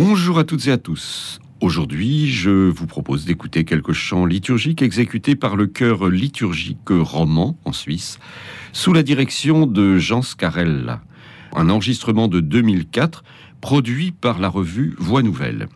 Bonjour à toutes et à tous. Aujourd'hui, je vous propose d'écouter quelques chants liturgiques exécutés par le chœur liturgique roman en Suisse, sous la direction de Jean Scarella. Un enregistrement de 2004 produit par la revue Voix Nouvelle.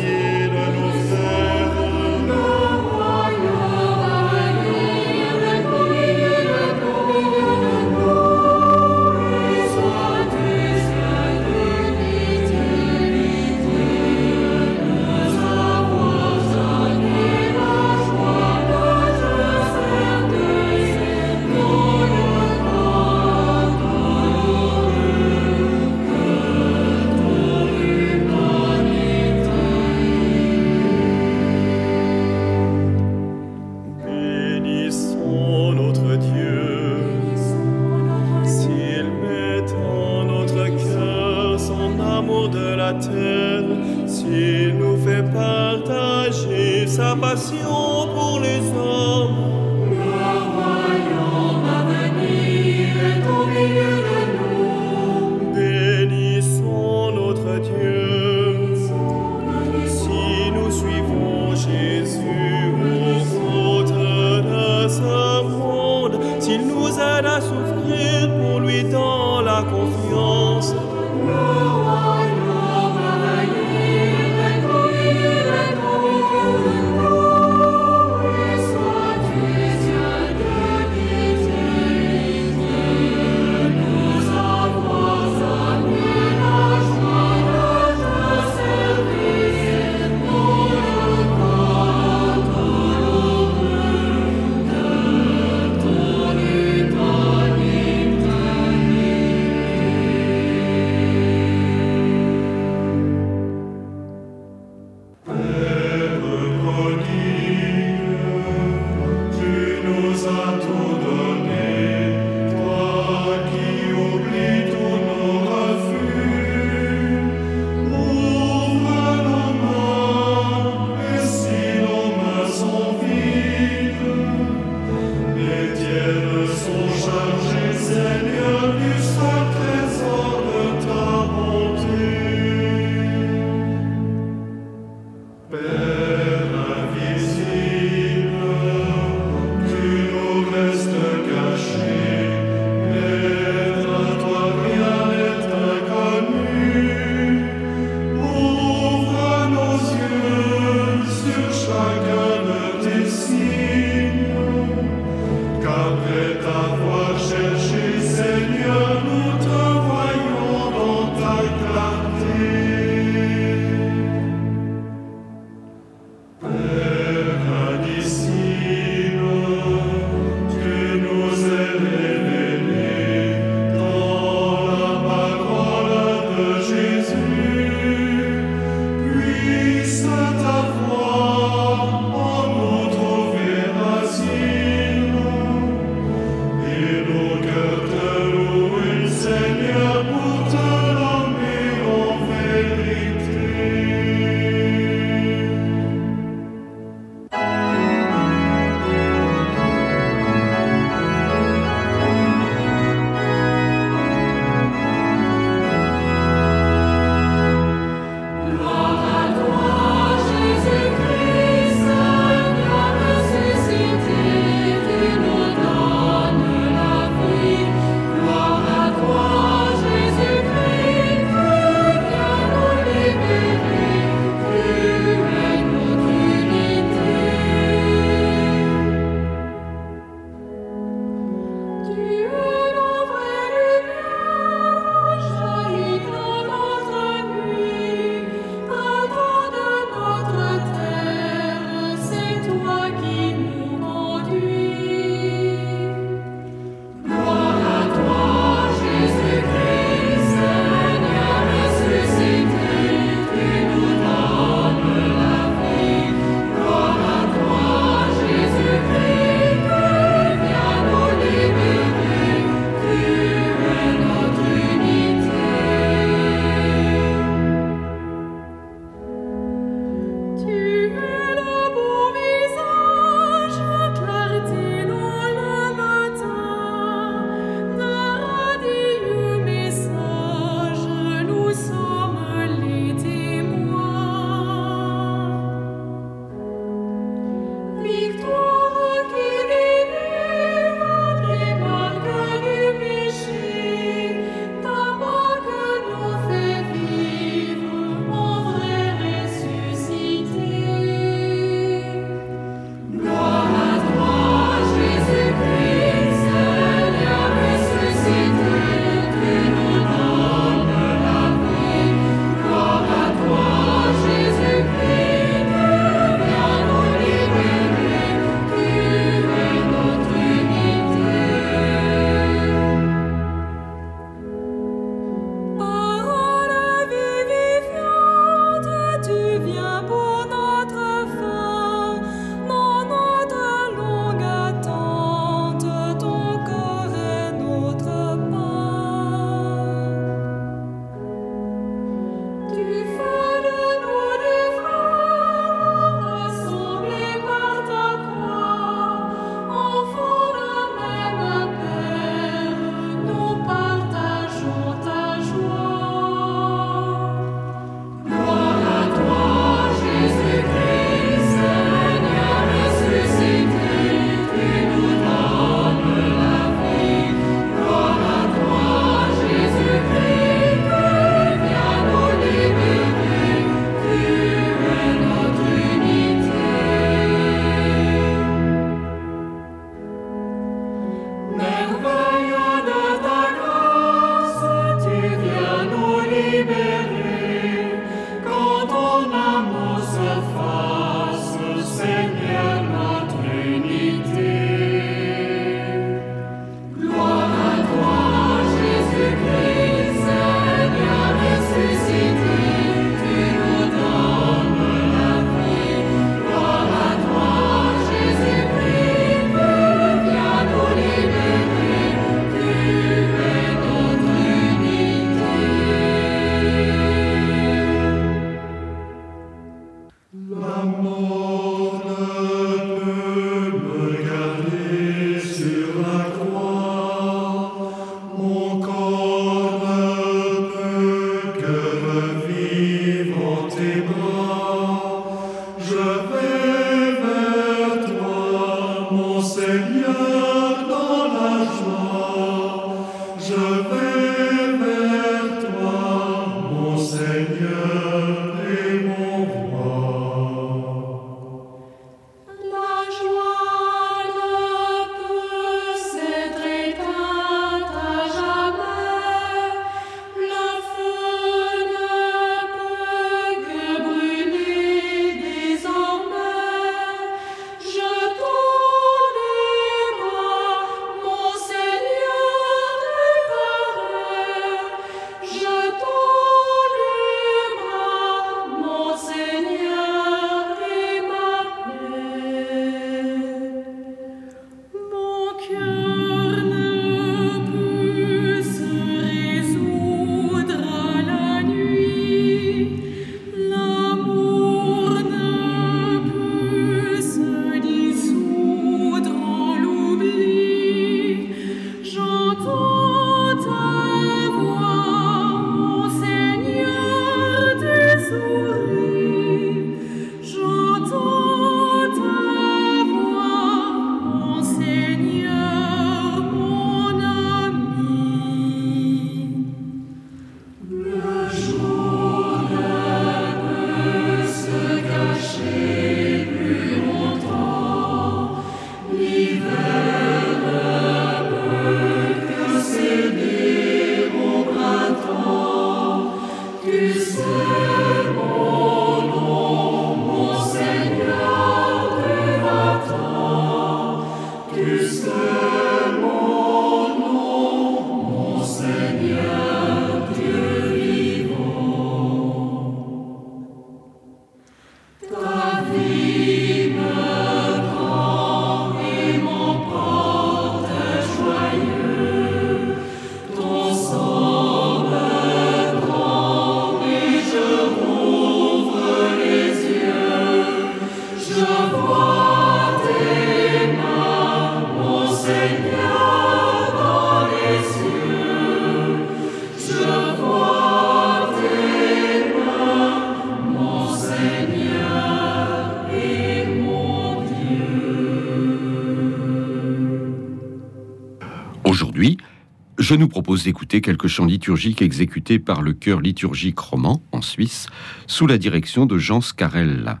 Je nous propose d'écouter quelques chants liturgiques exécutés par le chœur liturgique roman en Suisse, sous la direction de Jean Scarella.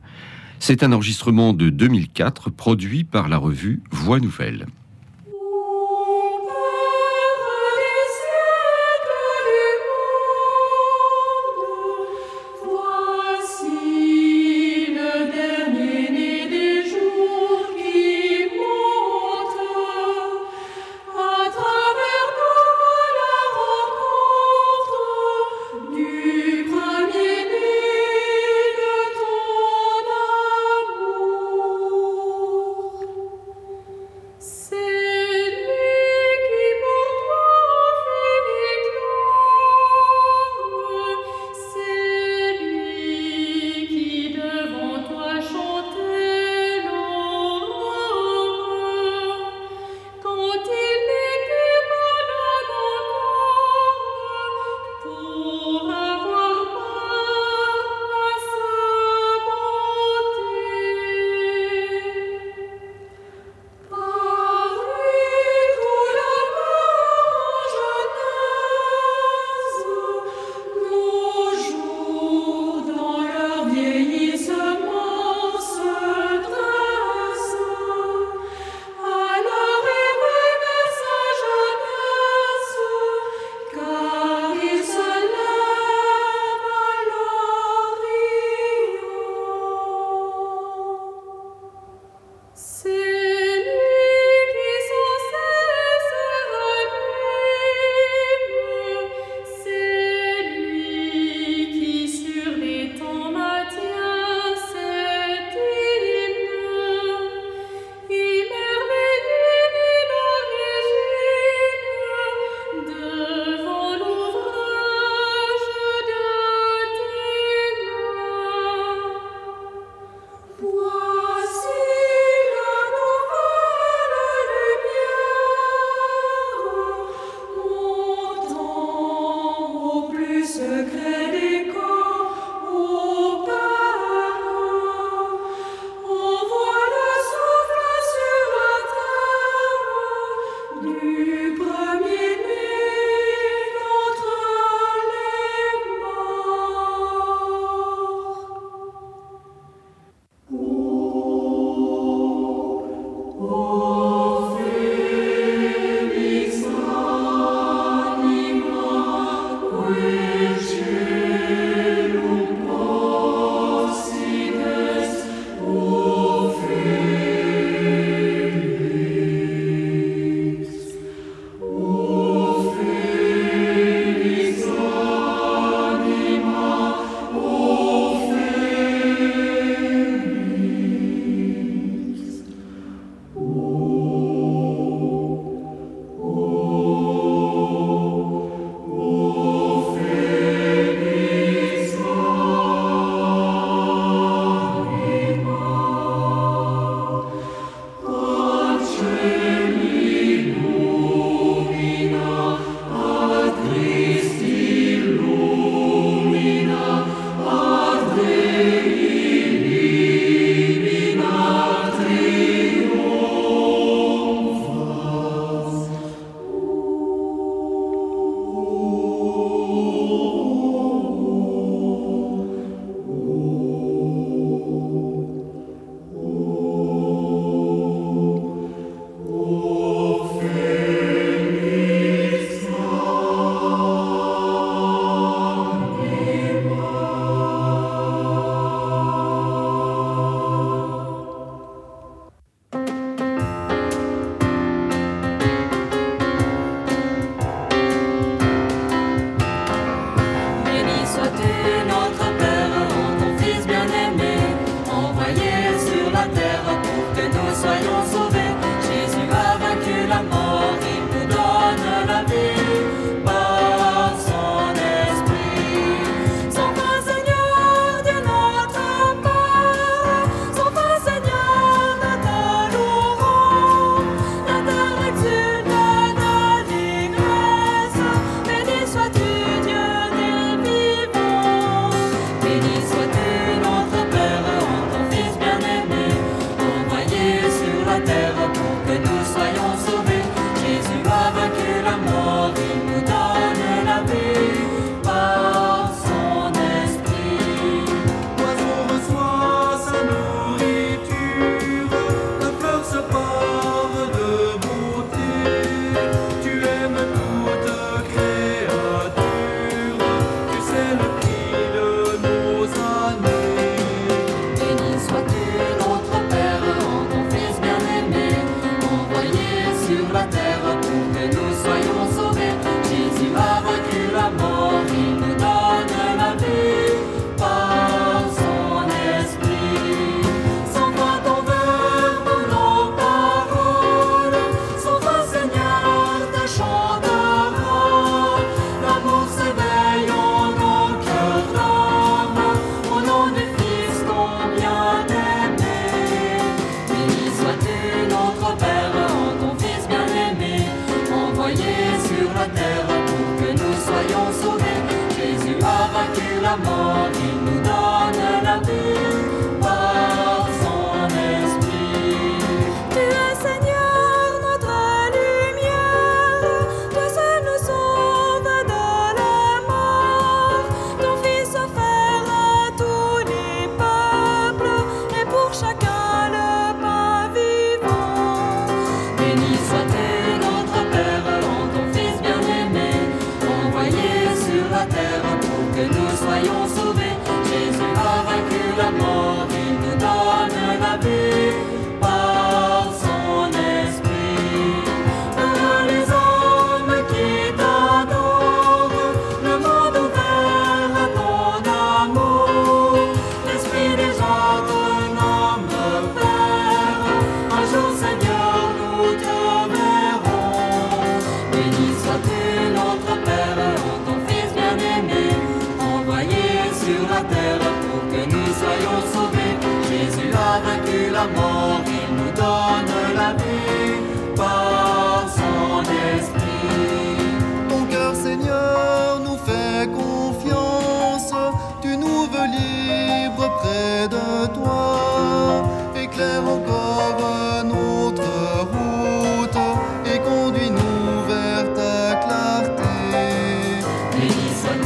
C'est un enregistrement de 2004 produit par la revue Voix Nouvelle.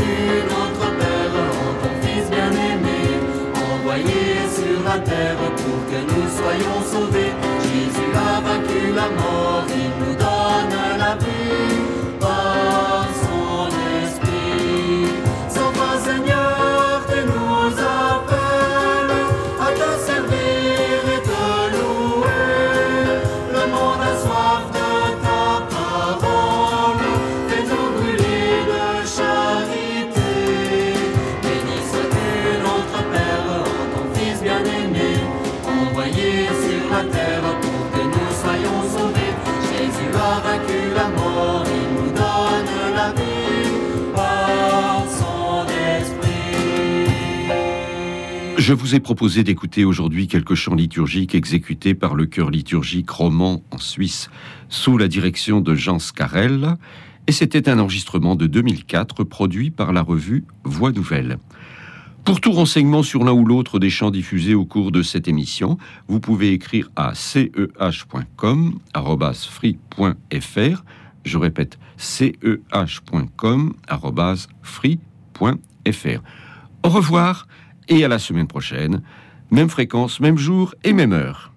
Jésus, notre Père, en ton Fils bien-aimé, envoyé sur la terre pour que nous soyons sauvés. Jésus a vaincu la mort, il nous donne la vie. Je vous ai proposé d'écouter aujourd'hui quelques chants liturgiques exécutés par le chœur liturgique roman en Suisse sous la direction de Jean Scarel, et c'était un enregistrement de 2004 produit par la revue Voix Nouvelle. Pour tout renseignement sur l'un ou l'autre des chants diffusés au cours de cette émission, vous pouvez écrire à ceh.com, free.fr. Je répète, ceh.com, free.fr. Au revoir et à la semaine prochaine. Même fréquence, même jour et même heure.